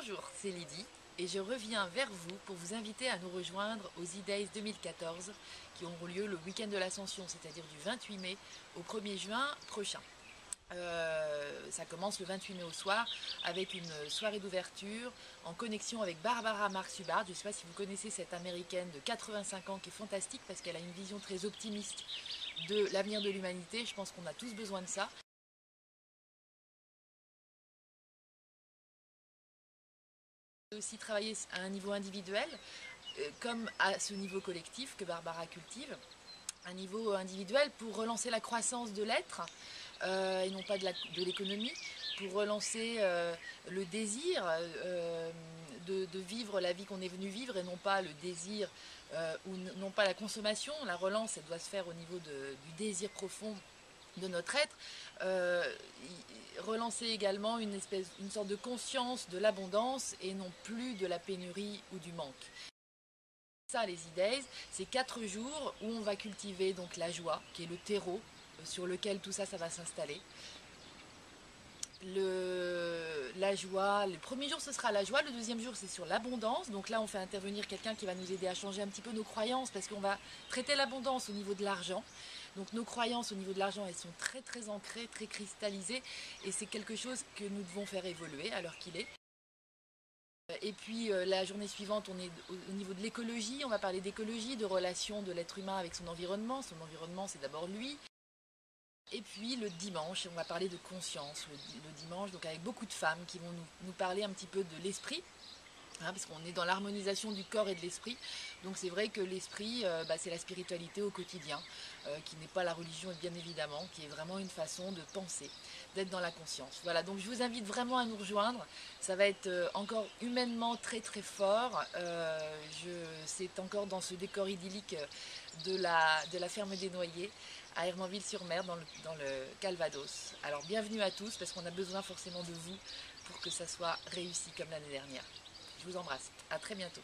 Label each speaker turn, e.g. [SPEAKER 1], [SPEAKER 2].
[SPEAKER 1] Bonjour, c'est Lydie et je reviens vers vous pour vous inviter à nous rejoindre aux E-Days 2014 qui auront lieu le week-end de l'Ascension, c'est-à-dire du 28 mai au 1er juin prochain. Euh, ça commence le 28 mai au soir avec une soirée d'ouverture en connexion avec Barbara Marx Hubbard. Je ne sais pas si vous connaissez cette américaine de 85 ans qui est fantastique parce qu'elle a une vision très optimiste de l'avenir de l'humanité. Je pense qu'on a tous besoin de ça. Aussi travailler à un niveau individuel, euh, comme à ce niveau collectif que Barbara cultive, un niveau individuel pour relancer la croissance de l'être euh, et non pas de l'économie, pour relancer euh, le désir de, vivre la vie qu'on est venu vivre et non pas le désir ou non pas la consommation. La relance, elle doit se faire au niveau du désir profond de notre être, euh, relancer également une, espèce, une sorte de conscience de l'abondance et non plus de la pénurie ou du manque. Ça, les idées, c'est quatre jours où on va cultiver donc la joie, qui est le terreau euh, sur lequel tout ça va s'installer. Le, la joie, le premier jour ce sera la joie, le deuxième jour c'est sur l'abondance, donc là on fait intervenir quelqu'un qui va nous aider à changer un petit peu nos croyances parce qu'on va traiter l'abondance au niveau de l'argent, donc nos croyances au niveau de l'argent, elles sont très très ancrées, très cristallisées, et c'est quelque chose que nous devons faire évoluer à l'heure qu'il est. Et puis euh, la journée suivante, on est au niveau de l'écologie, on va parler d'écologie, de relation de l'être humain avec son environnement. Son environnement, c'est d'abord lui. Et puis le dimanche, on va parler de conscience, le, dimanche, donc avec beaucoup de femmes qui vont nous parler un petit peu de l'esprit, Hein, parce qu'on est dans l'harmonisation du corps et de l'esprit. Donc c'est vrai que l'esprit, euh, bah, c'est la spiritualité au quotidien, euh, qui n'est pas la religion bien évidemment, qui est vraiment une façon de penser, d'être dans la conscience. Voilà, donc je vous invite vraiment à nous rejoindre. Ça va être euh, encore humainement très très fort. c'est encore dans ce décor idyllique de la, ferme des Noyers à Hermanville-sur-Mer dans le, dans le Calvados. Alors bienvenue à tous parce qu'on a besoin forcément de vous pour que ça soit réussi comme l'année dernière. Je vous embrasse. À très bientôt.